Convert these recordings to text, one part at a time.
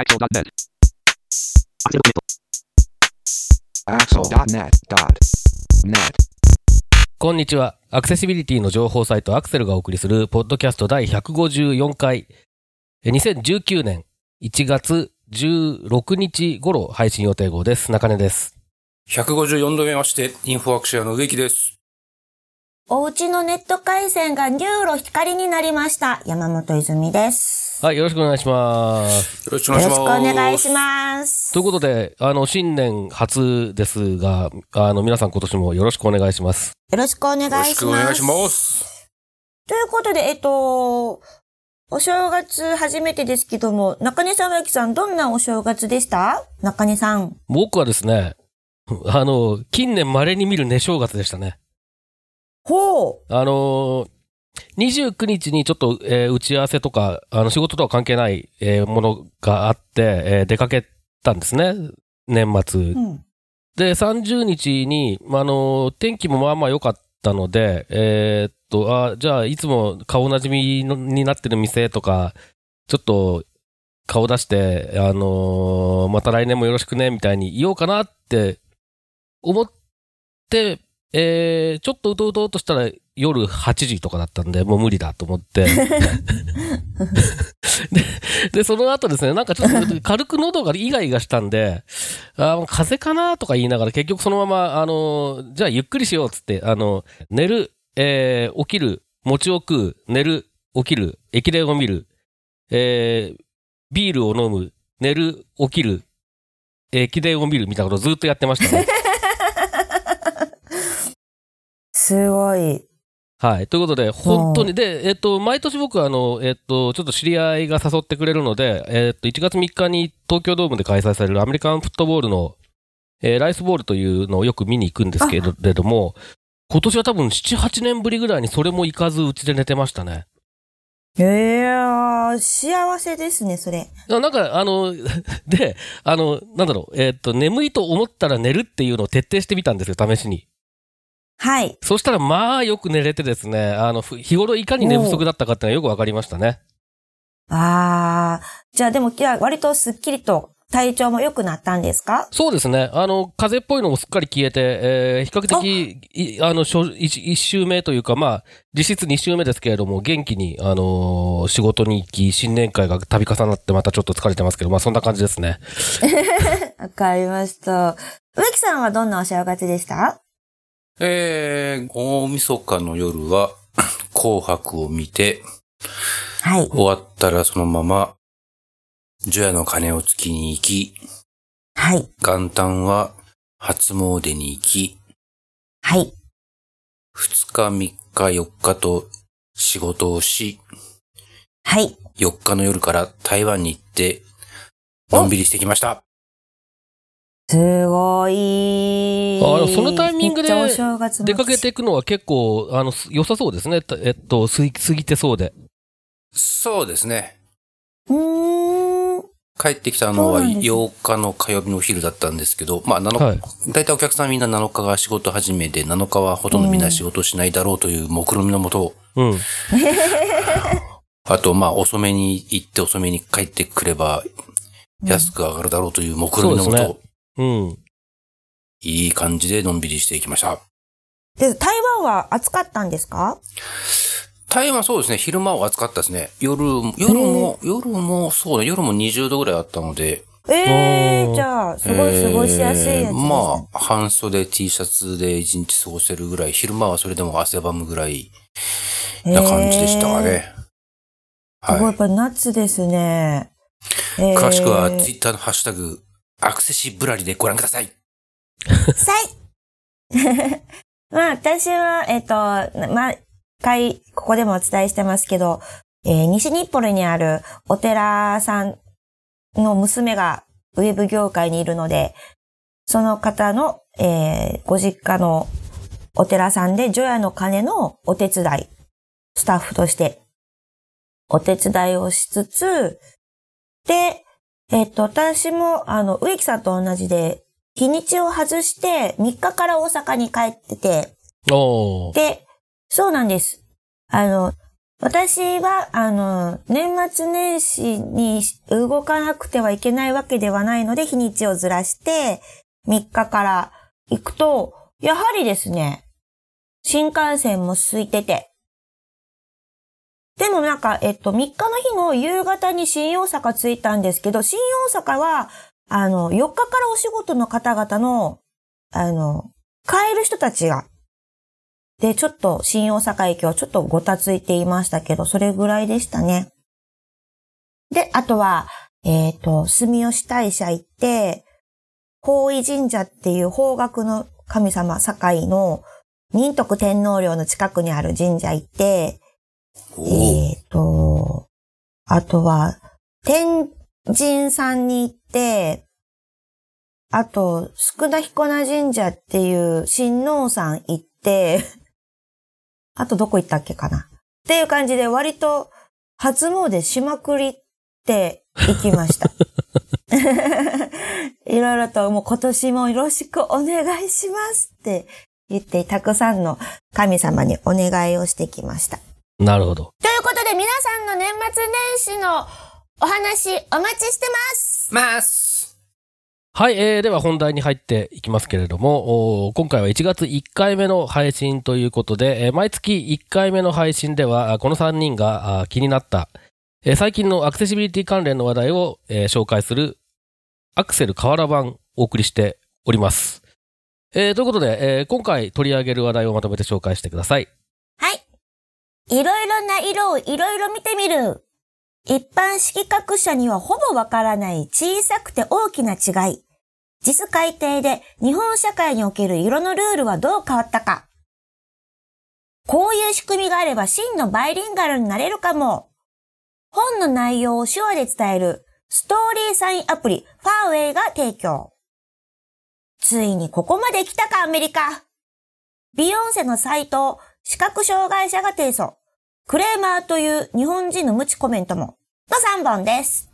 AccSell.net. AccSell.net.net. こんにちは。アクセシビリティの情報サイト AccSell がお送りするポッドキャスト第154回、え2019年1月16日頃配信予定号です。中根です。154度目まして、インフォアクシアの植木です。おうちのネット回線が NURO 光になりました。山本泉です。はい、よろしくお願いします。よろしくおよろしく願いします。お願いします。ということで、あの、新年初ですが、あの、皆さん今年もよろしくお願いします。よろしくお願いしよろます。しくお願いします。ということで、えっと、お正月初めてですけども、中根さん、さん、どんなお正月でした？中根さん。僕はですね、あの、近年稀に見る寝正月でしたね。ほう。あのー、29日にちょっと、えー打ち合わせとか、あの、仕事とは関係ない、えーものがあって、えー出かけたんですね。年末。うん。で、30日に、まああのー、天気もまあまあ良かったので、えーっと、あ、じゃあ、いつも顔なじみのになってる店とか、ちょっと、顔出して、あのーまた来年もよろしくね、みたいに言おうかなって思って、えー、ちょっとうとうとうとしたら夜8時とかだったんで、もう無理だと思って。で、で、その後ですね、なんかちょっと軽く喉がイガイガしたんで、あ風邪かなとか言いながら結局そのまま、あのじゃあゆっくりしようっつって、あの、寝る、えー起きる、餅を食う、寝る、起きる、駅伝を見る、えービールを飲む、寝る、起きる、駅伝を見るみたいなことをずっとやってましたね。すごい。はい。ということで、本当に、で、えっと、毎年僕は、あの、えっと、ちょっと知り合いが誘ってくれるので、えっと、1月3日に東京ドームで開催されるアメリカンフットボールの、えーライスボールというのをよく見に行くんですけれども、今年は多分7、8年ぶりぐらいにそれも行かずうちで寝てましたね。ええー、幸せですね、それ。ななんか、あの、で、あの、なんだろう、えっと、眠いと思ったら寝るっていうのを徹底してみたんですよ、試しに。はい。そしたら、まあ、よく寝れてですね、あの、ふ日頃いかに寝不足だったかっていうのがよくわかりましたね。あー。じゃあでも、割とスッキリと体調も良くなったんですか？そうですね。あの、風邪っぽいのもすっかり消えて、えー比較的、いあの、しょ一一週目というか、まあ、実質二週目ですけれども、元気に、あのー仕事に行き、新年会が度重なってまたちょっと疲れてますけど、まあ、そんな感じですね。わかりました。植木さんはどんなお正月でした？えー、大晦日の夜は、紅白を見て、はい。終わったらそのまま、除夜の鐘をつきに行き、はい。元旦は初詣に行き、はい。二日三日四日と仕事をし、はい。4日の夜から台湾に行って、のんびりしてきました。すごい。あのそのタイミングで出かけていくのは結構、あの、す良さそうですね。たえっと、過ぎ過ぎてそうで。そうですね。うーん。帰ってきたのはそうなんですね8日の火曜日のお昼だったんですけど、まあ7日、はい大体お客さんみんな7日が仕事始めで、7日はほとんどみんな仕事しないだろうという目論みのもと、うん。あとまあ遅めに行って遅めに帰ってくれば安く上がるだろうという目論みのもと、そうん。いい感じでのんびりしていきました。で、台湾は暑かったんですか？台湾はそうですね、昼間は暑かったですね。夜、夜も、夜も、そうね、夜も20度ぐらいあったので、ええー、じゃあ、すごい過ごしやすいやつです、ねまあ、半袖 T シャツで一日過ごせるぐらい、昼間はそれでも汗ばむぐらいな感じでしたかね。すごい、やはっぱ夏ですね。えい。ー詳しくはツイッターのハッシュタグ、アクセシブラリでご覧ください。さい まあ、私は、えっ、と、ま、回、ここでもお伝えしてますけど、えー西日暮里にあるお寺さんの娘がウェブ業界にいるので、その方の、えーご実家のお寺さんで除夜の鐘のお手伝い、スタッフとしてお手伝いをしつつ、で、えっ、と、私も、あの、植木さんと同じで、日にちを外して3日から大阪に帰ってて。で、そうなんです。あの、私は、あの、年末年始に動かなくてはいけないわけではないので、日にちをずらして、3日から行くと、やはりですね、新幹線も空いてて。でもなんか、えっと、3日の日の夕方に新大阪着いたんですけど、新大阪は、あの、4日からお仕事の方々の、あの、帰る人たちが、で、ちょっと新大阪駅はちょっとごたついていましたけど、それぐらいでしたね。で、あとは、えっ、と、住吉大社行って、法医神社っていう方角の神様、堺の仁徳天皇陵の近くにある神社行って、えっ、と、あとは、天神さんに行って、あと、宿田彦名神社っていう神王さん行って、あとどこ行ったっけかなっていう感じで割と初詣しまくりって行きました。いろいろともう今年もよろしくお願いしますって言ってたくさんの神様にお願いをしてきました。なるほど。ということで皆さんの年末年始のお話お待ちしてますます。はい、えー、では本題に入っていきますけれども、今回は1月1回目の配信ということで、えー毎月1回目の配信では、あこの3人があ気になった、えー最近のアクセシビリティ関連の話題を、えー紹介する、アクセル河原版をお送りしております。えーということで、えー今回取り上げる話題をまとめて紹介してください。いろいろな色をいろいろ見てみる。一般色覚者にはほぼわからない小さくて大きな違い。実改定で日本社会における色のルールはどう変わったか。こういう仕組みがあれば真のバイリンガルになれるかも。本の内容を手話で伝えるストーリーサインアプリファーウェイが提供。ついにここまで来たかアメリカ。ビヨンセのサイトを視覚障害者が提訴。クレーマーという日本人の無知コメントも。の3本です。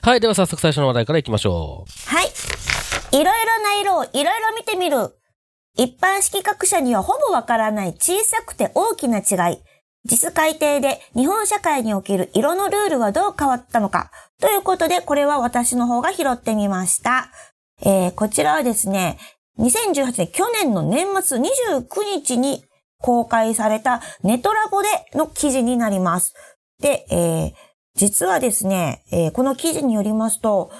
はい、では早速最初の話題からいきましょう。はい。いろいろな色をいろいろ見てみる。一般色覚者にはほぼわからない小さくて大きな違い。実改定で日本社会における色のルールはどう変わったのか。ということで、これは私の方が拾ってみました。えー、こちらはですね、2018年、去年の年末29日に公開されたネトラボでの記事になります。で、えー、実はですね、えーこの記事によりますと、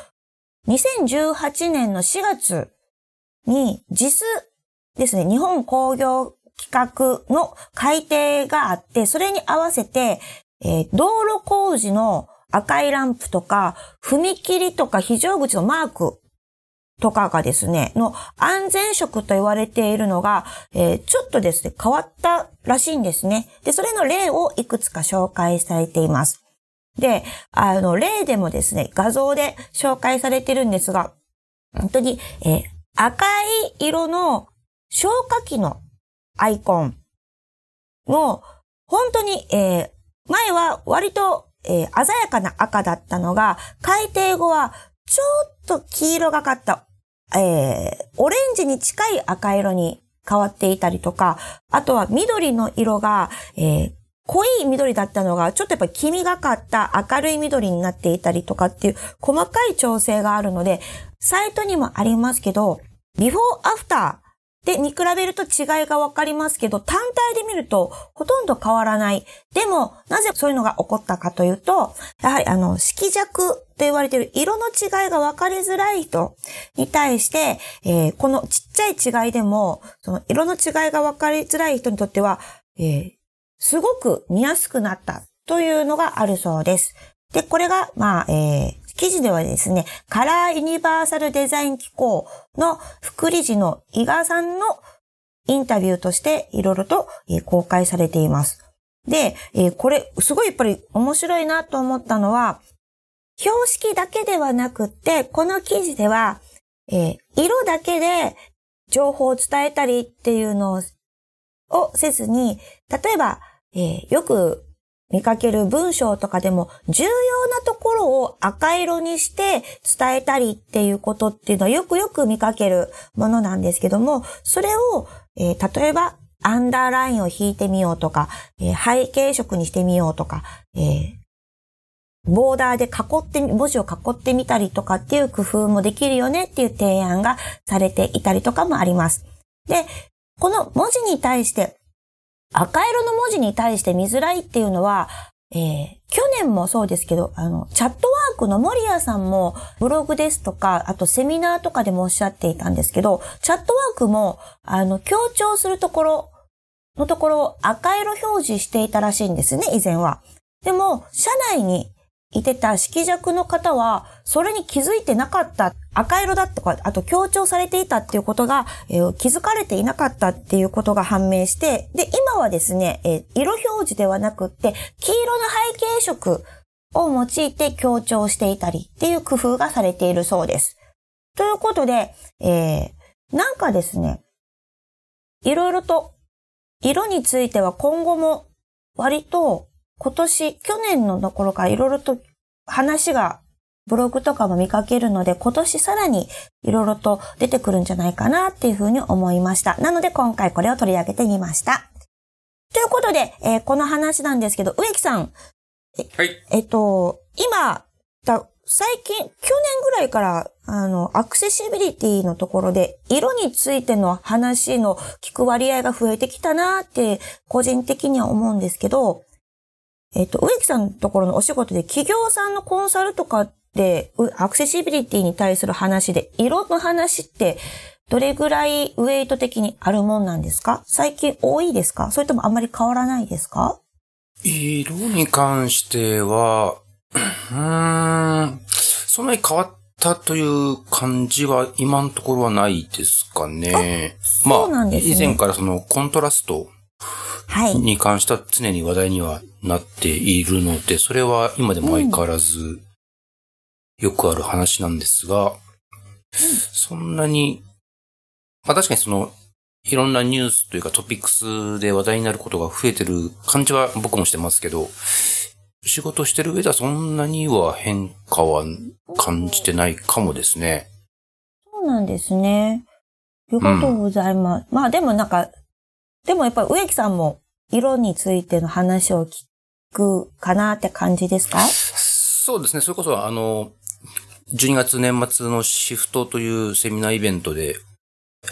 2018年の4月に JIS ですね、日本工業規格の改定があって、それに合わせて、えー道路工事の赤いランプとか、踏切とか非常口のマークとかがですね、の安全色と言われているのが、えーちょっとですね、変わったらしいんですね。で、それの例をいくつか紹介されています。で、あの、例でもですね、画像で紹介されてるんですが、本当に、えー赤い色の消火器のアイコンの、本当に、えー前は割と、えー鮮やかな赤だったのが、改定後はちょっと黄色がかった、えーオレンジに近い赤色に変わっていたりとか、あとは緑の色が、えー濃い緑だったのが、ちょっとやっぱ黄みがかった明るい緑になっていたりとかっていう細かい調整があるので、サイトにもありますけど、ビフォーアフターで見比べると違いがわかりますけど、単体で見るとほとんど変わらない。でも、なぜそういうのが起こったかというと、やはりあの、色弱と言われている色の違いが分かりづらい人に対して、えーこのちっちゃい違いでも、その色の違いが分かりづらい人にとっては、えーすごく見やすくなったというのがあるそうです。で、これが、まあ、えー記事ではですね、カラーユニバーサルデザイン機構の副理事の伊賀さんのインタビューとしていろいろと、公開されています。で、これ、すごいやっぱり面白いなと思ったのは、標識だけではなくって、この記事では、色だけで情報を伝えたりっていうのをせずに、例えば、よく見かける文章とかでも重要なところを赤色にして伝えたりっていうことっていうのはよくよく見かけるものなんですけども、それを、えー例えばアンダーラインを引いてみようとか、えー、背景色にしてみようとか、えー、ボーダーで囲って文字を囲ってみたりとかっていう工夫もできるよねっていう提案がされていたりとかもあります。で、この文字に対して、赤色の文字に対して見づらいっていうのは、えー、去年もそうですけど、あの、チャットワークの森谷さんもブログですとか、あとセミナーとかでもおっしゃっていたんですけど、チャットワークも、あの、強調するところのところを赤色表示していたらしいんですね、以前は。でも、社内にいてた色弱の方は、それに気づいてなかった、赤色だとか、あと強調されていたっていうことが、えー、気づかれていなかったっていうことが判明して、で、今はですね、えー、色表示ではなくって、黄色の背景色を用いて強調していたりっていう工夫がされているそうです。ということで、えー、なんかですね、いろいろと色については今後も割と今年、去年のところからいろいろと話がブログとかも見かけるので、今年さらにいろいろと出てくるんじゃないかなっていうふうに思いました。なので今回これを取り上げてみました。ということで、えー、この話なんですけど、植木さん。はい。えっと、今、最近、去年ぐらいから、あの、アクセシビリティのところで、色についての話の聞く割合が増えてきたなって、個人的には思うんですけど、えっ、と、植木さんのところのお仕事で企業さんのコンサルとかで、アクセシビリティに対する話で、色の話って、どれぐらいウェイト的にあるもんなんですか？最近多いですか？それともあんまり変わらないですか？色に関しては、うーん、そんなに変わったという感じは今のところはないですかね。まあ、ね、以前からそのコントラストに関しては常に話題にはなっているので、それは今でも相変わらずよくある話なんですが、そんなに、まあ確かにその、いろんなニュースというかトピックスで話題になることが増えてる感じは僕もしてますけど、仕事してる上ではそんなには変化は感じてないかもですね。そうなんですね。ありがとうございます。うん、まあでもなんか、でもやっぱり植木さんも色についての話を聞くかなって感じですか？そうですね。それこそあの、12月年末のシフトというセミナーイベントで、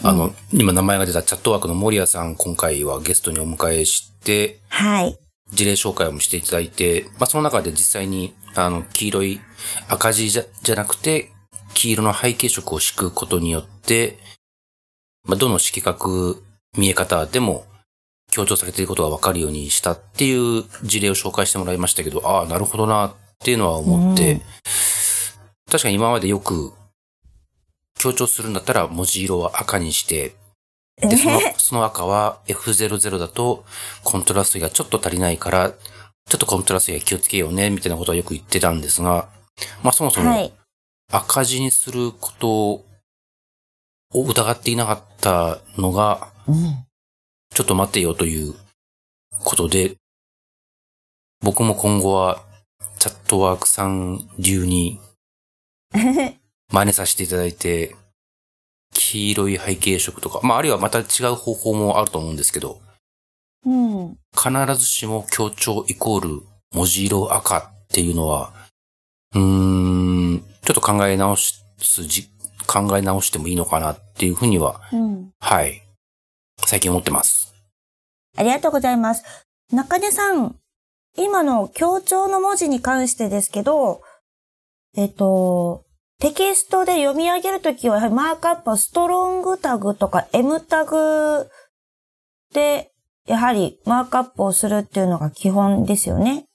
あの、うん、今名前が出たチャットワークの森谷さん、今回はゲストにお迎えして、はい。事例紹介もしていただいて、まあ、その中で実際に、あの、黄色い赤字じゃ、じゃなくて、黄色の背景色を敷くことによって、まあ、どの色角見え方でも強調されていることがわかるようにしたっていう事例を紹介してもらいましたけど、ああ、なるほどなっていうのは思って、うん、確かに今までよく強調するんだったら文字色は赤にして、で、その、その赤は F00 だとコントラストがちょっと足りないから、ちょっとコントラストが気をつけようね、みたいなことはよく言ってたんですが、まあそもそも赤字にすることを疑っていなかったのが、ちょっと待ってよということで、僕も今後はチャットワークさん流に 真似させていただいて、黄色い背景色とか、まあ、あるいはまた違う方法もあると思うんですけど、うん。必ずしも強調イコール文字色赤っていうのは、うーん、ちょっと考え直すじ、考え直してもいいのかなっていうふうには、うん、はい。最近思ってます。ありがとうございます。中根さん、今の強調の文字に関してですけど、えっ、と、テキストで読み上げるときは、やはりマークアップはストロングタグとか M タグで、やはりマークアップをするっていうのが基本ですよね。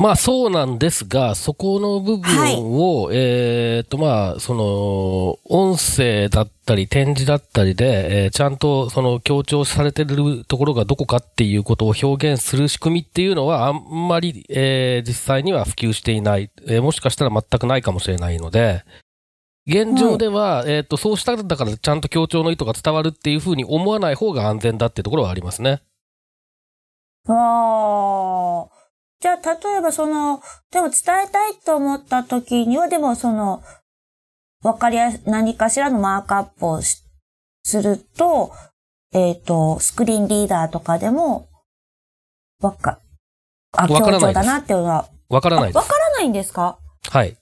まあそうなんですが、そこの部分を、はい、えっ、とまあ、その、音声だったり展示だったりで、えー、ちゃんとその強調されてるところがどこかっていうことを表現する仕組みっていうのはあんまり、えー、実際には普及していない、えー、もしかしたら全くないかもしれないので、現状では、えっ、と、そうしたんだからちゃんと強調の意図が伝わるっていうふうに思わない方が安全だっていうところはありますね。ああ。じゃあ、例えばその、でも伝えたいと思った時には、でもその、わかりやす、何かしらのマークアップをすると、えっ、と、スクリーンリーダーとかでも、わか、あ、強調だなっていうのは、わからないです。あわからないんですか？はい。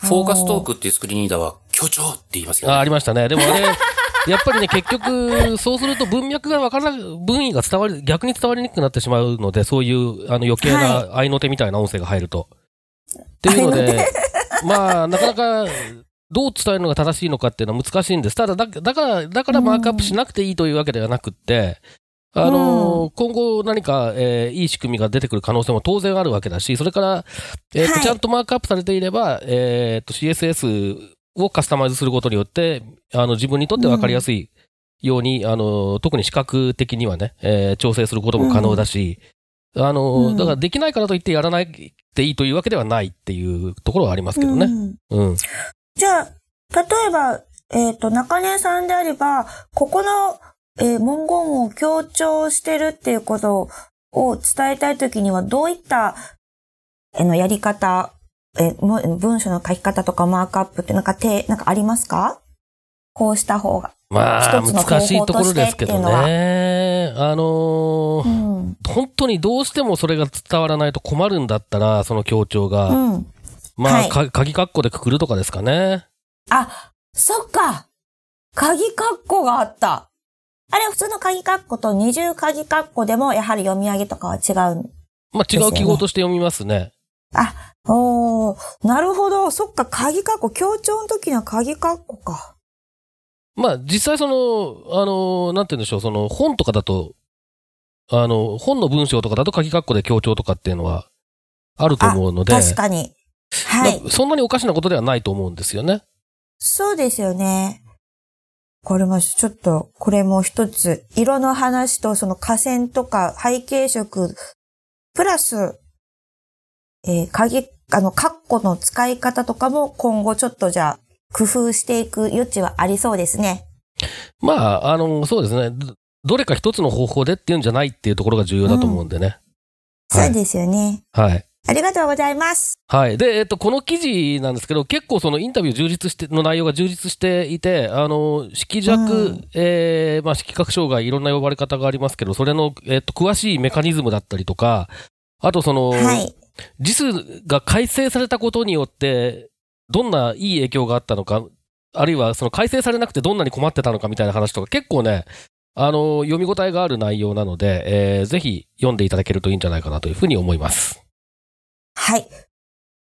フォーカストークっていうスクリーンリーダーは、強調って言いますよね。あ、ありましたね。でもあれ、やっぱりね、結局、そうすると文脈がわからない、文意が伝わり、逆に伝わりにくくなってしまうので、そういう、あの、余計な合いの手みたいな音声が入ると。っていうので、まあ、なかなか、どう伝えるのが正しいのかっていうのは難しいんです。ただ、だだから、だからマークアップしなくていいというわけではなくって、あのー今後何か、えーいい仕組みが出てくる可能性も当然あるわけだし、それから、えーとはいちゃんとマークアップされていれば、えーと CSS をカスタマイズすることによって、あの自分にとって分かりやすいように、あの特に視覚的にはね、えー調整することも可能だし、あのうんだからできないからといってやらないっていいというわけではないっていうところはありますけどね。うんうん。じゃあ、例えば、えっ、と、中根さんであれば、ここの、えー文言を強調してるっていうことを伝えたいときには、どういった、えーのやり方、え文章の書き方とかマークアップってなんか手、なんかありますか？こうした方が。まあ、一つの方法難しいところですけどね。あのーうん。本当にどうしてもそれが伝わらないと困るんだったら、その強調が、うん。まあ、はいか鍵括弧でくくるとかですかね。あ、そっか。鍵括弧があった。あれ、普通の鍵括弧と二重鍵括弧でも、やはり読み上げとかは違う。まあ、違う記号として読みますね。あ、おー、なるほど。そっか、鍵括弧、強調の時には鍵括弧か。まあ、実際その、あの、なんて言うんでしょう、その、本とかだと、あの、本の文章とかだと鍵括弧で強調とかっていうのはあると思うので、確かに。はい。まあそんなにおかしなことではないと思うんですよね。そうですよね。これもちょっと、これも一つ、色の話とその河川とか背景色、プラス、えー鍵、あの、括弧の使い方とかも今後ちょっとじゃあ、工夫していく余地はありそうですね。まあ、あの、そうですね。どどれか一つの方法でっていうんじゃないっていうところが重要だと思うんでね。はいそうですよね。はい。ありがとうございます。はい。で、えっと、この記事なんですけど、結構そのインタビュー充実して、の内容が充実していて、あの、色弱、うんえーまあ、色覚障害、いろんな呼ばれ方がありますけど、それの、えっと、詳しいメカニズムだったりとか、あとその、はい。時数が改正されたことによって、どんないい影響があったのか、あるいはその改正されなくてどんなに困ってたのかみたいな話とか、結構ね、あの、読み応えがある内容なので、えーぜひ読んでいただけるといいんじゃないかなというふうに思います。はい。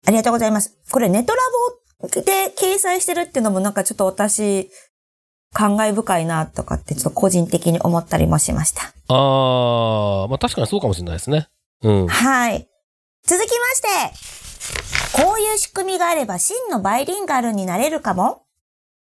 ありがとうございます。これネトラボで掲載してるっていうのもなんかちょっと私、感慨深いなとかってちょっと個人的に思ったりもしました。あー、まあ確かにそうかもしれないですね。うん。はい。続きまして、こういう仕組みがあれば真のバイリンガルになれるかも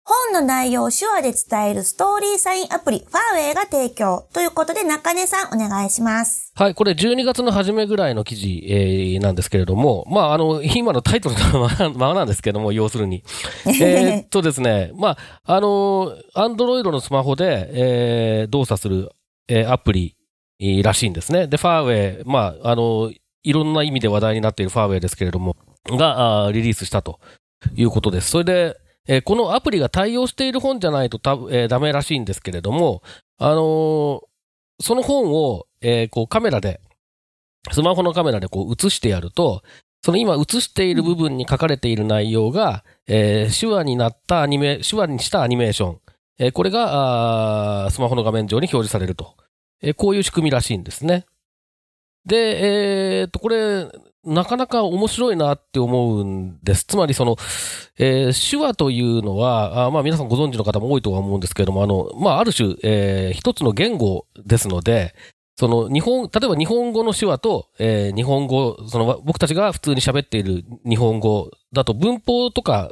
本の内容を手話で伝えるストーリーサインアプリ、ファーウェイが提供。ということで、中根さんお願いします。はい、これ12月の初めぐらいの記事、えーなんですけれども、まあ、あの、今のタイトルのままなんですけども、要するに。えーっとですね、まあ、あの、アンドロイドのスマホで、えー動作する、えーアプリえーらしいんですね。で、ファーウェイ、まあ、あの、いろんな意味で話題になっているファーウェイですけれども、が、リリースしたということです。それで、えーこのアプリが対応している本じゃないとた、えーダメらしいんですけれども、あのーその本を、えーこうカメラで、スマホのカメラでこう映してやると、その今映している部分に書かれている内容が、えー手話になったアニメ、手話にしたアニメーション。えーこれが、スマホの画面上に表示されると。えーこういう仕組みらしいんですね。で、えーっと、これ、なかなか面白いなって思うんです。つまりその、えー手話というのは、あまあ皆さんご存知の方も多いとは思うんですけれども、あの、まあある種、えー一つの言語ですので、その日本、例えば日本語の手話と、えー日本語、その僕たちが普通に喋っている日本語だと文法とか、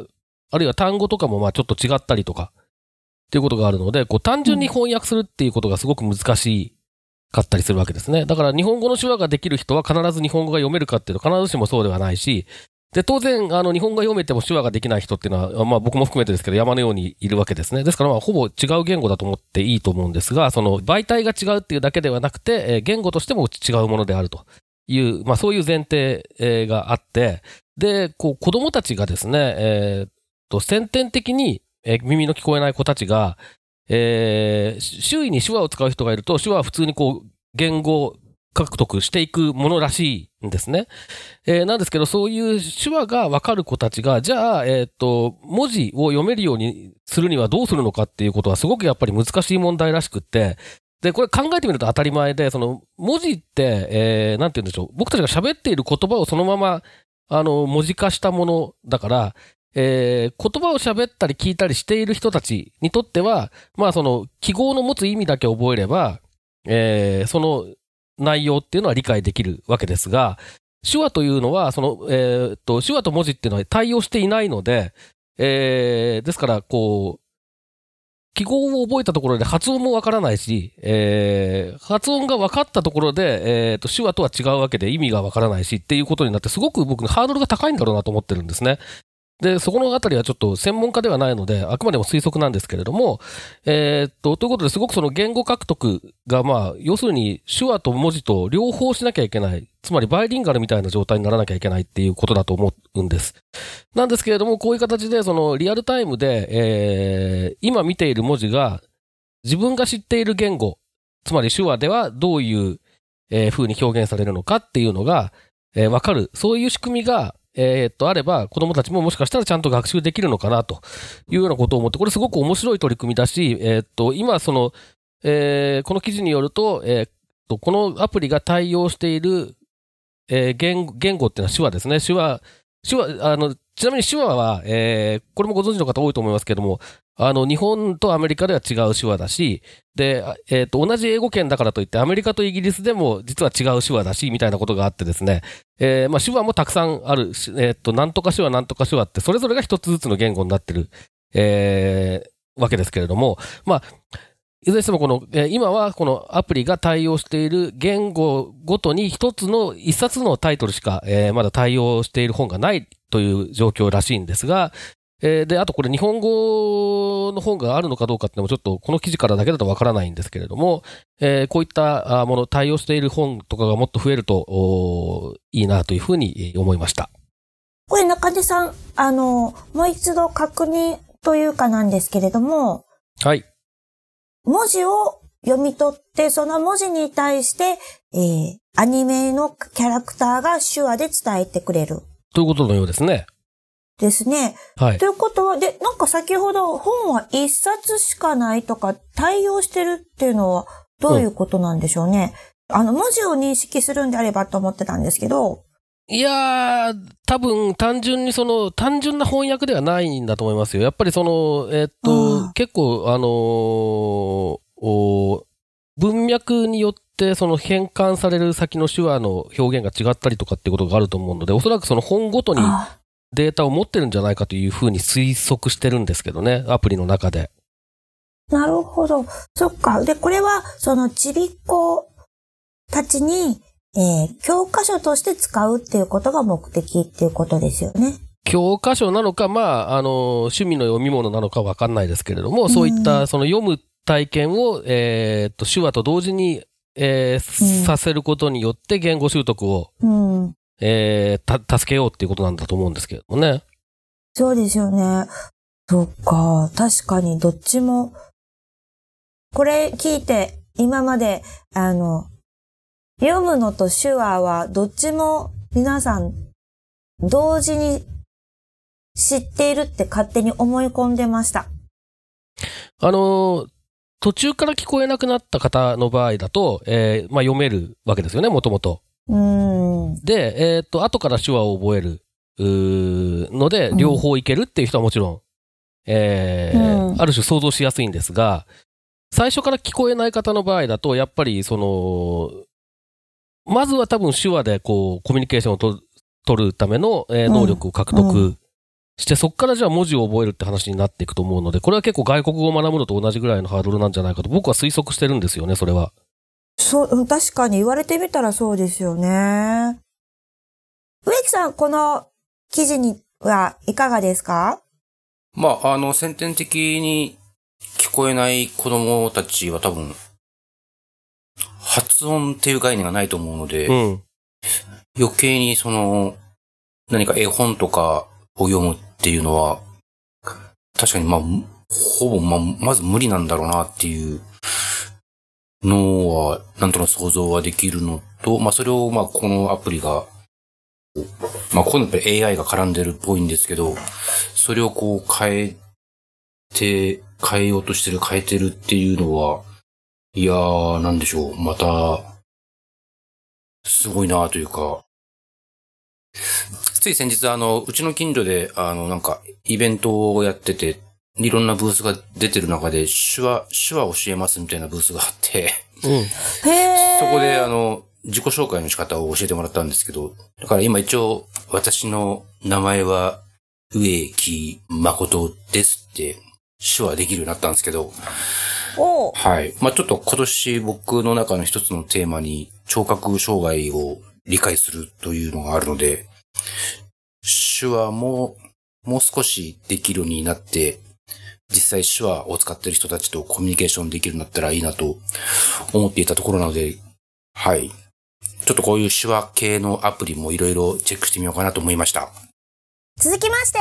あるいは単語とかもまあちょっと違ったりとか、っていうことがあるので、こう単純に翻訳するっていうことがすごく難しいかったりするわけですね。だから日本語の手話ができる人は必ず日本語が読めるかっていうと必ずしもそうではないし、で、当然、あの、日本語が読めても手話ができない人っていうのは、まあ僕も含めてですけど山のようにいるわけですね。ですからまあほぼ違う言語だと思っていいと思うんですが、その媒体が違うっていうだけではなくて、えー言語としても違うものであるという、まあそういう前提えーがあって、で、こう子供たちがですね、えーと、先天的に、えー耳の聞こえない子たちが、えー周囲に手話を使う人がいると、手話は普通にこう、言語獲得していくものらしいんですね。えーなんですけど、そういう手話がわかる子たちが、じゃあ、えっ、と、文字を読めるようにするにはどうするのかっていうことはすごくやっぱり難しい問題らしくって、で、これ考えてみると当たり前で、その、文字って、えーなんて言うんでしょう。僕たちが喋っている言葉をそのまま、あの、文字化したものだから、えー言葉を喋ったり聞いたりしている人たちにとっては、まあその、記号の持つ意味だけ覚えれば、えーその内容っていうのは理解できるわけですが、手話というのは、その、えーっと、手話と文字っていうのは対応していないので、えーですから、こう、記号を覚えたところで発音もわからないし、えー発音が分かったところで、えーと、手話とは違うわけで意味がわからないしっていうことになって、すごく僕のハードルが高いんだろうなと思ってるんですね。で、そこのあたりはちょっと専門家ではないので、あくまでも推測なんですけれども、えーっと、ということですごくその言語獲得が、まあ、要するに手話と文字と両方しなきゃいけない。つまりバイリンガルみたいな状態にならなきゃいけないっていうことだと思うんです。なんですけれども、こういう形で、そのリアルタイムで、えー今見ている文字が、自分が知っている言語、つまり手話ではどういう、えー風に表現されるのかっていうのが、えーわかる。そういう仕組みが、えーっと、あれば、子供たちももしかしたらちゃんと学習できるのかな、というようなことを思って、これすごく面白い取り組みだし、えーっと、今、その、えーこの記事によると、えーっと、このアプリが対応している、えー言語言語っていうのは手話ですね。手話、手話、あの、ちなみに手話は、えーこれもご存知の方多いと思いますけども、あの、日本とアメリカでは違う手話だし、で、えっ、と、同じ英語圏だからといって、アメリカとイギリスでも実は違う手話だし、みたいなことがあってですね、えーまあ、手話もたくさんあるし、えっ、と、なんとか手話、なんとか手話って、それぞれが一つずつの言語になってる、えーわけですけれども、まあ、いずれにしてもこの、えー今はこのアプリが対応している言語ごとに一つの、一冊のタイトルしか、えーまだ対応している本がないという状況らしいんですが、えーで、あとこれ日本語の本があるのかどうかっていうのもちょっとこの記事からだけだとわからないんですけれども、えーこういったあもの、対応している本とかがもっと増えるといいなというふうに思いました。これ中根さん、あの、もう一度確認というかなんですけれども、はい。文字を読み取って、その文字に対して、えー、アニメのキャラクターが手話で伝えてくれる。ということのようですね。ですね。はいと。いうことは、で、なんか先ほど本は一冊しかないとか対応してるっていうのはどういうことなんでしょうね。あの、文字を認識するんであればと思ってたんですけど、いやー、多分単純にその、単純な翻訳ではないんだと思いますよ。やっぱりその、えーっあとあ、結構、あのーお文脈によってその変換される先の手話の表現が違ったりとかっていうことがあると思うので、おそらくその本ごとにあデータを持ってるんじゃないかというふうに推測してるんですけどね、アプリの中で。なるほど。そっか。で、これは、そのちびっ子たちに、えー教科書として使うっていうことが目的っていうことですよね。教科書なのか、まあ、あの、趣味の読み物なのかわかんないですけれども、そういった、その読む体験を、えーっと、手話と同時に、えーうんさせることによって言語習得を、うん。えーた、助けようっていうことなんだと思うんですけれどもね。そうですよね。そっか。確かにどっちも、これ聞いて、今まで、あの、読むのと手話はどっちも皆さん同時に知っているって勝手に思い込んでました。あのー途中から聞こえなくなった方の場合だと、えーまあ、読めるわけですよね、もともと。うーん。で、えーっと、後から手話を覚える、うーので、うん。両方いけるっていう人はもちろん、えーうん。ある種想像しやすいんですが、最初から聞こえない方の場合だと、やっぱり、その、まずは多分手話でこう、コミュニケーションをと取るための、えーうん。能力を獲得して、そこからじゃあ文字を覚えるって話になっていくと思うので、これは結構外国語を学ぶのと同じぐらいのハードルなんじゃないかと僕は推測してるんですよね、それは。そう、うん確かに言われてみたらそうですよね。植木さん、この記事にはいかがですか？まあ、あの、先天的に聞こえない子供たちは多分、発音っていう概念がないと思うので、うん。余計にその、何か絵本とかを読むっていうのは、確かにまあ、ほぼ、ま、まず無理なんだろうなっていうのは、なんとなく想像はできるのと、まあ、それを、ま、このアプリが、まあ、ここのやっぱり AI が絡んでるっぽいんですけど、それをこう変えて、変えようとしてる、変えてるっていうのは、いやー、なんでしょう、また、すごいなというか、つい先日、あの、うちの近所で、あの、なんか、イベントをやってて、いろんなブースが出てる中で、手話、手話教えますみたいなブースがあって、うん。そこで、あの、自己紹介の仕方を教えてもらったんですけど、だから今一応、私の名前は、植木誠ですって、手話できるようになったんですけど、おうはい。まあちょっと今年僕の中の一つのテーマに、聴覚障害を理解するというのがあるので、手話も、もう少しできるようになって、実際手話を使っている人たちとコミュニケーションできるようになったらいいなと思っていたところなので、はい。ちょっとこういう手話系のアプリもいろいろチェックしてみようかなと思いました。続きまして、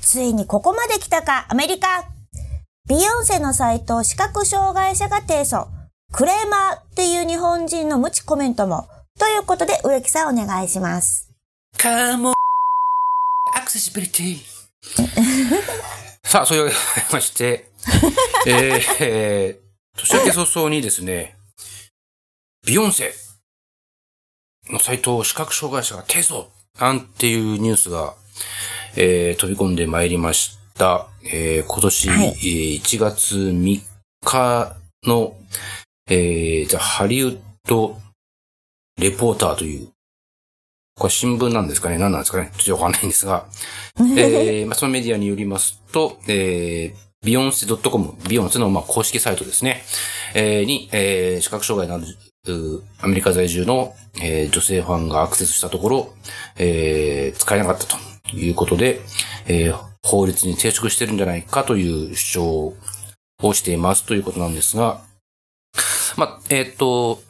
ついにここまで来たか、アメリカ。ビヨンセのサイトを視覚障害者が提訴。クレーマーっていう日本人の無知コメントも。ということで、植木さんお願いします。カモアクセシビリティ さあ、そういうわけでございまして、えーえー年明け早々にですね、ビヨンセのサイトを視覚障害者が提訴なんていうニュースが、えー飛び込んでまいりました。えー今年、はいえー1月3日の、えー、じゃあハリウッドレポーターという、これ新聞なんですかね？何なんですかね？ちょっとわかんないんですが、えー まあ、そのメディアによりますと、えー、ビヨンセ .com、ビヨンセのまあ公式サイトですね、えーに、えー視覚障害のあるうアメリカ在住の、えー女性ファンがアクセスしたところ、えー使えなかったということで、えー法律に抵触してるんじゃないかという主張をしていますということなんですが、まあ、えっ、と、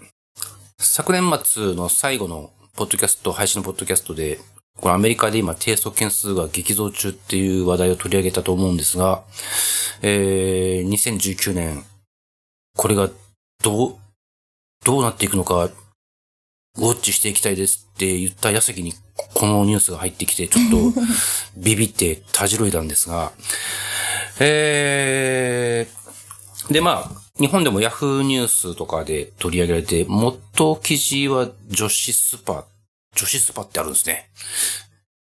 昨年末の最後のポッドキャスト、配信のポッドキャストで、これアメリカで今提訴件数が激増中っていう話題を取り上げたと思うんですが、えー、2019年、これがどう、どうなっていくのか、ウォッチしていきたいですって言った矢先にこのニュースが入ってきて、ちょっと ビビってたじろいだんですが、えー、で、まあ、日本でもヤフーニュースとかで取り上げられて、元記事は女子スパ、女子スパってあるんですね。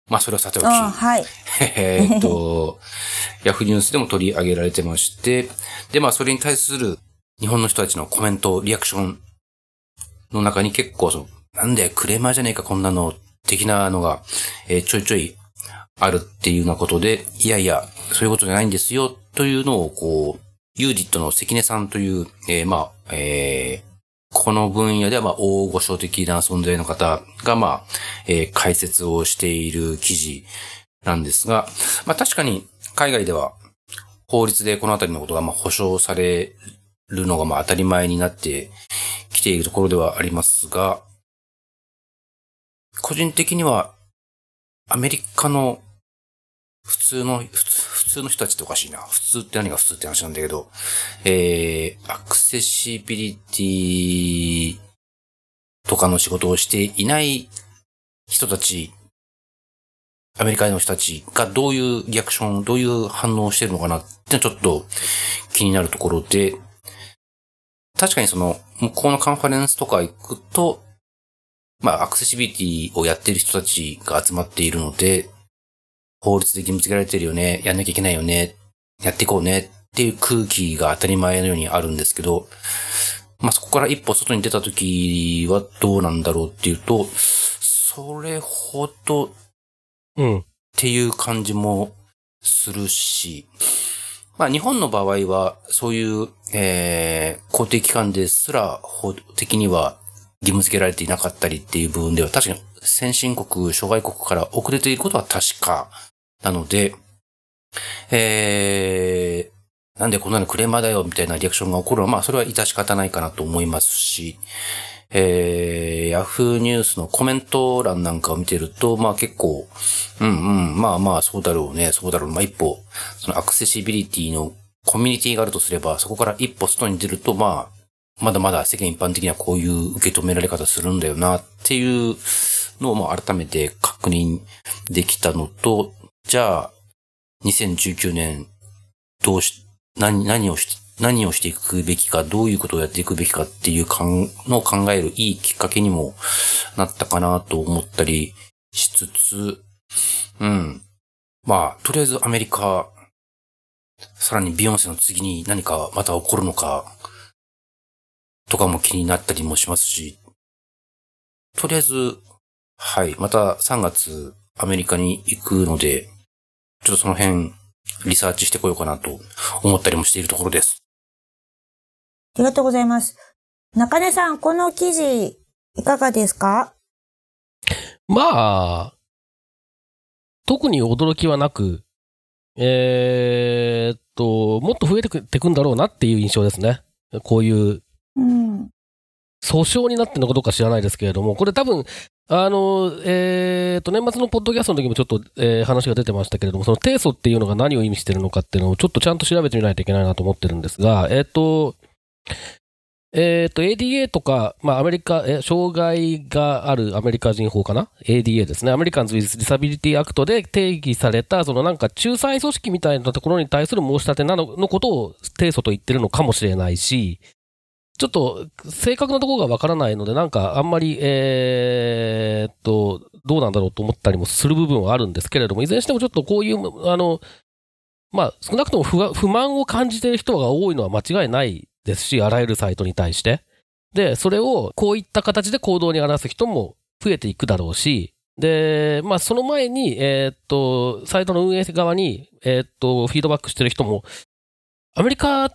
まあ、それはさておき。あはい。えーっと、ヤフーニュースでも取り上げられてまして、で、まあ、それに対する日本の人たちのコメント、リアクションの中に結構、その、なんでクレーマーじゃねえか、こんなの、的なのが、えーちょいちょいあるっていうようなことで、いやいや、そういうことじゃないんですよ、というのを、こう、ユーディットの関根さんという、えーまあ、えーこの分野では、まあ、大御所的な存在の方が、まあ、えー解説をしている記事なんですが、まあ確かに海外では法律でこのあたりのことがまあ保障されるのがまあ当たり前になってきているところではありますが、個人的にはアメリカの普通の、普通普通の人たちっておかしいな。普通って何が普通って話なんだけど、えー、アクセシビリティとかの仕事をしていない人たちアメリカの人たちがどういうリアクション、どういう反応をしてるのかなってちょっと気になるところで、確かにその、向こうのカンファレンスとか行くと、まあ、アクセシビリティをやってる人たちが集まっているので、法律で義務付けられてるよね、やんなきゃいけないよね、やっていこうねっていう空気が当たり前のようにあるんですけど、まあ、そこから一歩外に出た時はどうなんだろうっていうと、それほどうん。っていう感じもするし、まあ日本の場合は、そういう、えー、公的機関ですら法的には義務付けられていなかったりっていう部分では、確かに先進国、諸外国から遅れていることは確かなので、えー、なんでこんなのクレーマーだよみたいなリアクションが起こるのは、まあそれは致し方ないかなと思いますし、えー、ヤフーニュースのコメント欄なんかを見てると、まあ結構、うんうん、まあまあそうだろうね、そうだろう。まあ一歩、そのアクセシビリティのコミュニティがあるとすれば、そこから一歩外に出ると、まあ、まだまだ世間一般的にはこういう受け止められ方するんだよなっていうのを改めて確認できたのと、じゃあ、2019年、どうし、何、何をし、何をしていくべきか、どういうことをやっていくべきかっていうかんの考えるいいきっかけにもなったかなと思ったりしつつ、うん。まあ、とりあえずアメリカ、さらにビヨンセの次に何かまた起こるのか、とかも気になったりもしますし、とりあえず、はい、また3月アメリカに行くので、ちょっとその辺、リサーチしてこようかなと思ったりもしているところです。ありがとうございます。中根さん、この記事、いかがですか？まあ、特に驚きはなく、えー、っと、もっと増えてくくんだろうなっていう印象ですね。こういう、訴訟になってるのかどうか知らないですけれども、これ多分、あの、えー、と、年末のポッドキャストの時もちょっと、えー、話が出てましたけれども、その提訴っていうのが何を意味してるのかっていうのをちょっとちゃんと調べてみないといけないなと思ってるんですが、えっ、ー、と、えっ、ー、と、ADA とか、まあ、アメリカ、え、障害があるアメリカ人法かな ?ADA ですね。 Americans with Disability Act で定義された、そのなんか仲裁組織みたいなところに対する申し立てなののことを提訴と言ってるのかもしれないし、ちょっと正確なところがわからないので、なんかあんまり、えー、っと、どうなんだろうと思ったりもする部分はあるんですけれども、いずれにしてもちょっとこういう、あの、まあ、少なくとも不不満を感じている人が多いのは間違いないですし、あらゆるサイトに対して。で、それをこういった形で行動に表す人も増えていくだろうし、で、まあ、その前に、えー、っと、サイトの運営側に、えー、っと、フィードバックしてる人も、アメリカ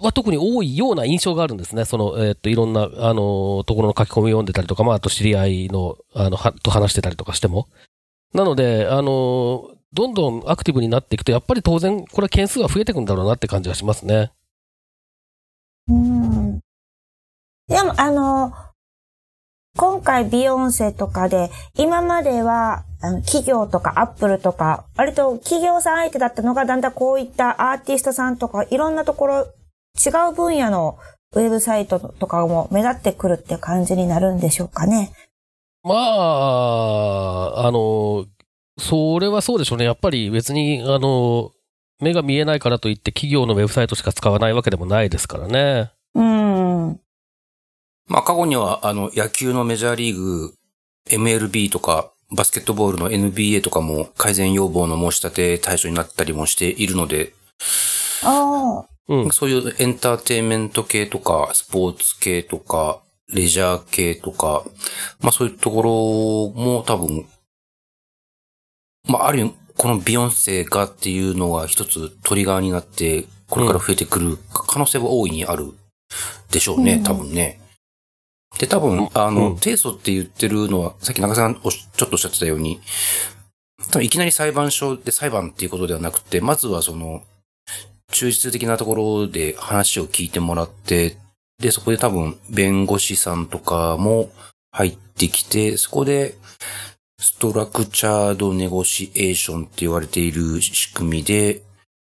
は特に多いような印象があるんですね。その、えー、っと、いろんな、あの、ところの書き込みを読んでたりとか、まあ、あと知り合いの、あの、は、と話してたりとかしても。なので、あの、どんどんアクティブになっていくと、やっぱり当然、これ件数が増えていくんだろうなって感じがしますね。うん。でも、あの、今回ビヨンセとかで、今までは、企業とかアップルとか、割と企業さん相手だったのが、だんだんこういったアーティストさんとか、いろんなところ違う分野のウェブサイトとかも目立ってくるって感じになるんでしょうかね。まあ、あの、それはそうでしょうね。やっぱり別に、あの、目が見えないからといって企業のウェブサイトしか使わないわけでもないですからね。うん。まあ過去には、あの、野球のメジャーリーグ、MLB とか、バスケットボールの NBA とかも改善要望の申し立て対象になったりもしているので、ああ。うん、そういうエンターテインメント系とか、スポーツ系とか、レジャー系とか、まあそういうところも多分、まあある意味、このビヨンセがっていうのが一つトリガーになって、これから増えてくる可能性は大いにあるでしょうね、うん、多分ね。で、多分、あの、うん、提訴って言ってるのは、さっき中さんちょっとおっしゃってたように、多分いきなり裁判所で裁判っていうことではなくて、まずはその、中実的なところで話を聞いてもらって、で、そこで多分弁護士さんとかも入ってきて、そこでストラクチャードネゴシエーションって言われている仕組みで、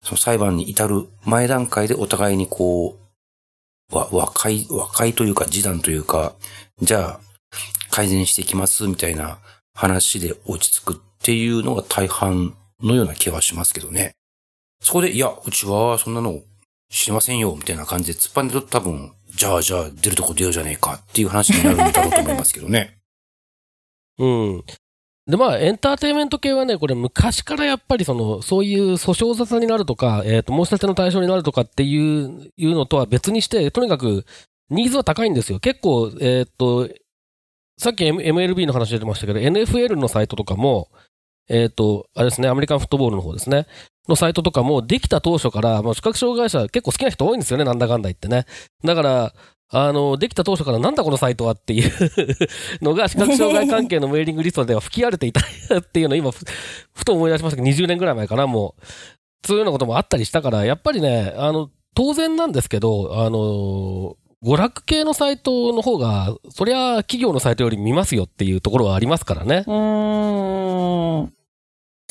その裁判に至る前段階でお互いにこう、和解、和解というか示談というか、じゃあ改善していきますみたいな話で落ち着くっていうのが大半のような気はしますけどね。そこで、いや、うちはそんなの知りませんよ、みたいな感じで突っ張んでると多分、じゃあじゃあ出るとこ出ようじゃねえかっていう話になるんだろうと思いますけどね。うん。で、まあ、エンターテインメント系はね、これ昔からやっぱりその、そういう訴訟沙汰になるとか、えっ、ー、と、申し立ての対象になるとかっていう、いうのとは別にして、とにかく、ニーズは高いんですよ。結構、えっ、ー、と、さっき MLB の話出てましたけど、NFL のサイトとかも、えっ、ー、と、あれですね、アメリカンフットボールの方ですね。のサイトとかも、できた当初から、もう視覚障害者結構好きな人多いんですよね、なんだかんだ言ってね。だから、あの、できた当初からなんだこのサイトはっていう のが視覚障害関係のメーリングリストでは吹き荒れていたっていうのを今ふ、ふと思い出しましたけど、20年ぐらい前かな、もう。そういうようなこともあったりしたから、やっぱりね、あの、当然なんですけど、あの、娯楽系のサイトの方が、そりゃ企業のサイトより見ますよっていうところはありますからね。うーん。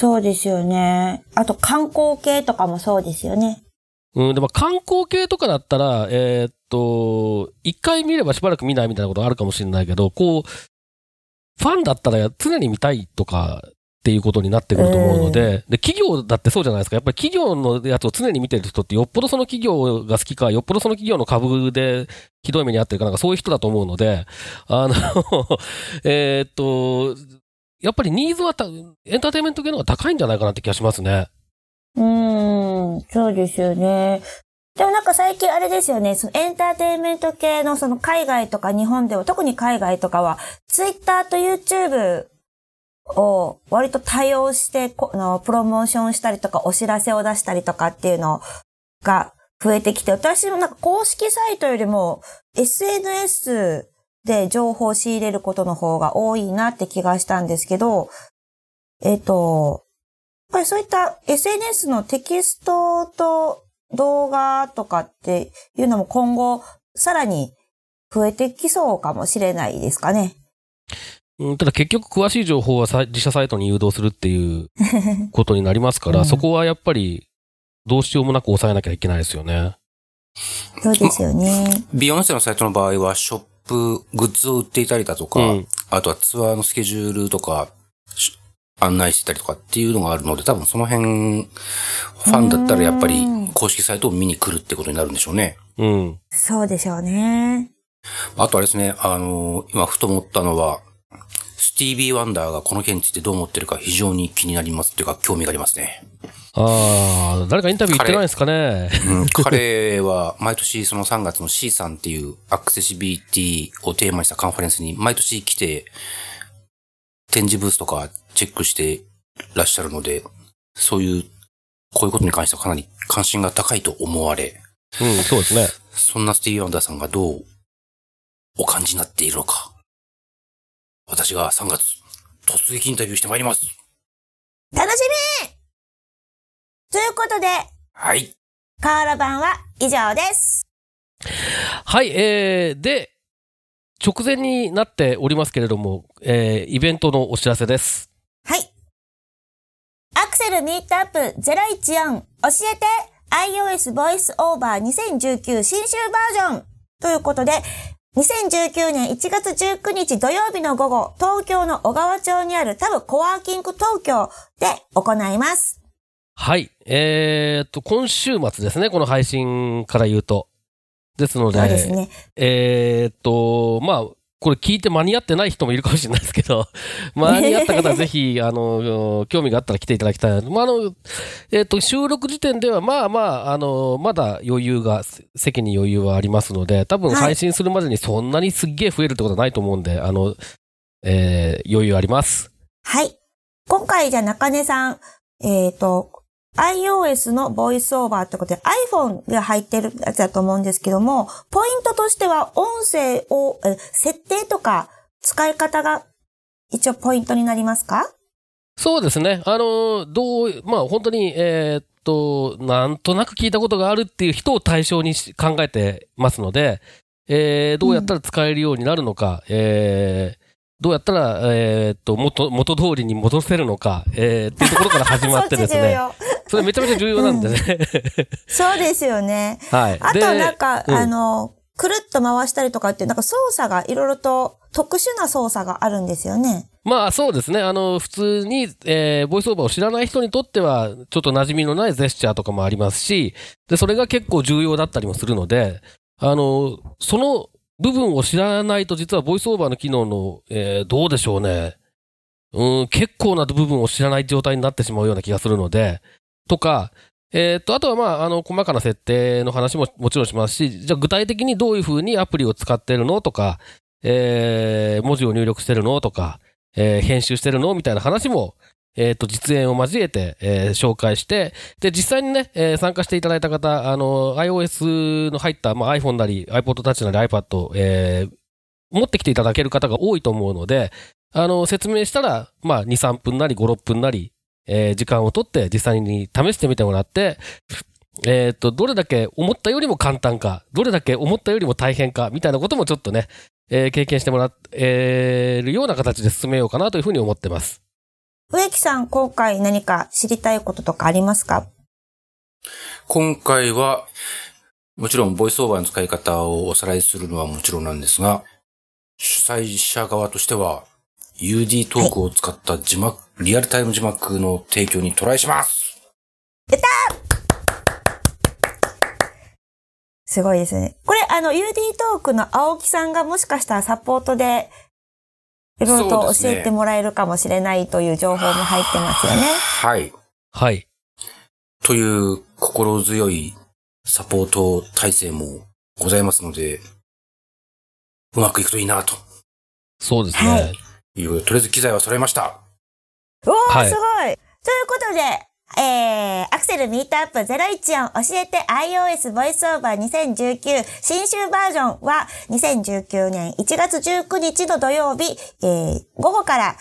そうですよね。あと観光系とかもそうですよね。うん、でも観光系とかだったら、えーっと、一回見ればしばらく見ないみたいなことあるかもしれないけど、こう、ファンだったら常に見たいとかっていうことになってくると思うので、で、企業だってそうじゃないですか。やっぱり企業のやつを常に見てる人ってよっぽどその企業が好きか、よっぽどその企業の株でひどい目に遭ってるかなんかそういう人だと思うので、あの、えーっと、やっぱりニーズはたエンターテインメント系の方が高いんじゃないかなって気がしますね。うん、そうですよね。でもなんか最近あれですよね、そのエンターテインメント系のその海外とか日本では、特に海外とかは、ツイッターと YouTube を割と多用してこの、プロモーションしたりとか、お知らせを出したりとかっていうのが増えてきて、私もなんか公式サイトよりも SNS で情報を仕入れることの方が多いなって気がしたんですけど、えっ、と、やっぱりそういった SNS のテキストと動画とかっていうのも今後さらに増えてきそうかもしれないですかね。うん、ただ結局詳しい情報はさ自社サイトに誘導するっていうことになりますから、うんそこはやっぱりどうしようもなく抑えなきゃいけないですよね。そうですよね。ビヨンセのサイトの場合は、ショップ、グッズを売っていたりだとか、うんあとはツアーのスケジュールとか、し案内してたりとかっていうのがあるので、多分その辺、ファンだったらやっぱりうん公式サイトを見に来るってことになるんでしょうね。うん。そうでしょうね。あとあれですね、あの今ふと思ったのは、スティービー・ワンダーがこの件についてどう思ってるか非常に気になりますっていうか興味がありますね。ああ、誰かインタビュー言ってないですかね？うん、彼は毎年その3月の C さんっていうアクセシビリティをテーマにしたカンファレンスに毎年来て、展示ブースとかチェックしてらっしゃるので、そういう、こういうことに関してはかなり関心が高いと思われ、うん、そうですね。そんなスティーブ・ワンダーさんがどうお感じになっているのか。私が3月、突撃インタビューしてまいります。楽しみということで、はい。カーラ版は以上です。はい、えー、で、直前になっておりますけれども、えー、イベントのお知らせです。はい。アクセルミートアップ014教えて iOS Voice Over 2019新州バージョンということで、2019年1月19日土曜日の午後、東京の小川町にあるタブコワーキング東京で行います。はい、えーっと、今週末ですね、この配信から言うと。ですので、そうですね。えーっと、まあ、これ聞いて間に合ってない人もいるかもしれないですけど、間に合った方はぜひ、あの、興味があったら来ていただきたい。まあ、あの、えーっと、収録時点では、まあまあ、あの、まだ余裕が、せ席に余裕はありますので、多分はい配信するまでにそんなにすっげえ増えるってことはないと思うんで、あの、えー余裕あります。はい。今回じゃあ中根さん、えっ、と、iOS のボイスオーバーってことで iPhone が入ってるやつだと思うんですけども、ポイントとしては音声を、え設定とか使い方が一応ポイントになりますか？そうですね。あの、どう、まあ本当に、えーっと、なんとなく聞いたことがあるっていう人を対象にし考えてますので、えーどうやったら使えるようになるのか、えーどうやったら、えーっと、元、元通りに戻せるのか、えーっていうところから始まってですね。要それめちゃめちゃ重要なんでね。そうですよね。はい。あとでなんか、うんあの、くるっと回したりとかってなんか操作がいろいろと特殊な操作があるんですよね。まあそうですね。あの、普通に、えーボイスオーバーを知らない人にとっては、ちょっと馴染みのないジェスチャーとかもありますし、で、それが結構重要だったりもするので、あの、その部分を知らないと実はボイスオーバーの機能の、えーどうでしょうね。うん、結構な部分を知らない状態になってしまうような気がするので、とか、えーっと、あとはまあ、あの、細かな設定の話ももちろんしますし、じゃあ具体的にどういうふうにアプリを使ってるの？とか、えー文字を入力してるの？とか、えー編集してるの？みたいな話も、えっ、と、実演を交えて、えー紹介して、で、実際にね、えー参加していただいた方、あの、iOS の入った、まあ、iPhone なり、iPod Touch なり iPad、えー持ってきていただける方が多いと思うので、あの、説明したら、まあ、2、3分なり、5、6分なり、えー時間をとって実際に試してみてもらって、えっ、と、どれだけ思ったよりも簡単か、どれだけ思ったよりも大変か、みたいなこともちょっとね、えー経験してもらえるような形で進めようかなというふうに思ってます。植木さん、今回何か知りたいこととかありますか？今回は、もちろんボイスオーバーの使い方をおさらいするのはもちろんなんですが、主催者側としては、UD トークを使った字幕、リアルタイム字幕の提供にトライしますすごいですね。これ、あの、UD トークの青木さんがもしかしたらサポートで、いろいろと教えてもらえるかもしれないという情報も入ってますよね。はい。はい。という心強いサポート体制もございますので、うまくいくといいなと。そうですね。はいいとりあえず機材は揃えました。おー、はいすごいということで、えー、アクセルミートアップ014教えて iOS ボイスオーバー2019新週バージョンは2019年1月19日の土曜日、えー、午後から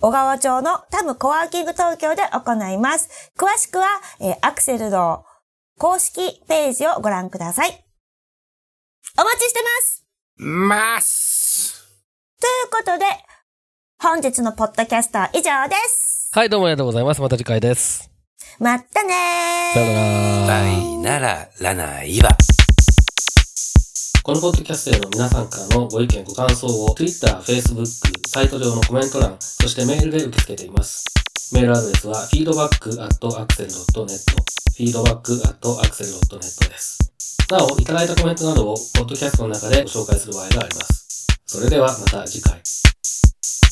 小川町のタムコワーキング東京で行います。詳しくは、えー、アクセルの公式ページをご覧ください。お待ちしてますますということで、本日のポッドキャストは以上です。はい、どうもありがとうございます。また次回です。まったねー。さよなら。バイなら、ラナイは。このポッドキャストへの皆さんから。のご意見、ご感想を Twitter、Facebook、サイト上のコメント欄、そしてメールで受け付けています。メールアドレスは feedback.axel.net feedback.axel.net です。なお、いただいたコメントなどをポッドキャストの中でご紹介する場合があります。それではまた次回。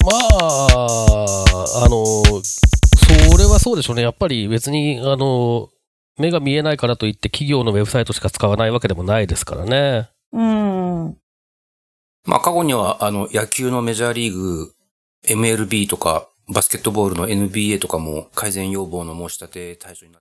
まあ、あの、それはそうでしょうね。やっぱり別に、あの、目が見えないからといって企業のウェブサイトしか使わないわけでもないですからね。うん。まあ過去には、あの、野球のメジャーリーグ、MLB とか、バスケットボールの NBA とかも改善要望の申し立て対象になって